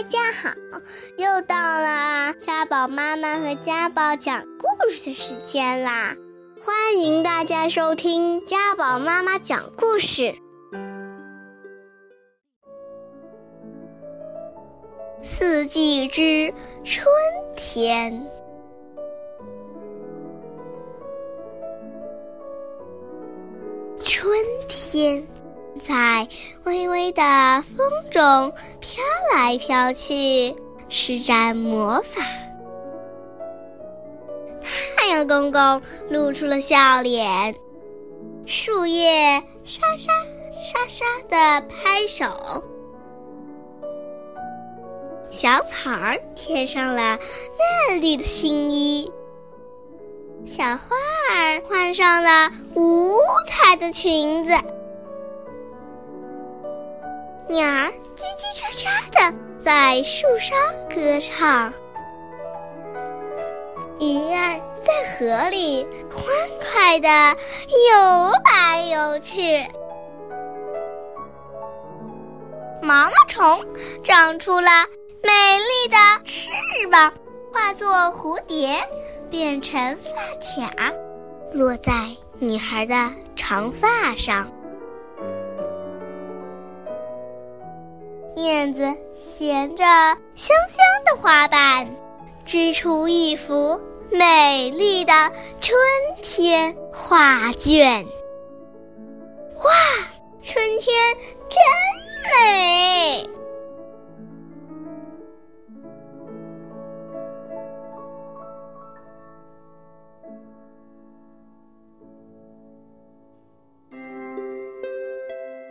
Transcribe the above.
大家好，又到了家宝妈妈和家宝讲故事的时间啦！欢迎大家收听家宝妈妈讲故事。四季之春天，春天。在微微的风中飘来飘去，施展魔法。太阳公公露出了笑脸，树叶沙沙沙沙的拍手，小草儿添上了嫩绿的新衣，小花儿换上了五彩的裙子。鸟儿叽叽喳喳的在树梢歌唱，鱼儿在河里欢快的游来游去，毛毛虫长出了美丽的翅膀，化作蝴蝶，变成发卡，落在女孩的长发上。燕子衔着香香的花瓣，织出一幅美丽的春天画卷。哇，春天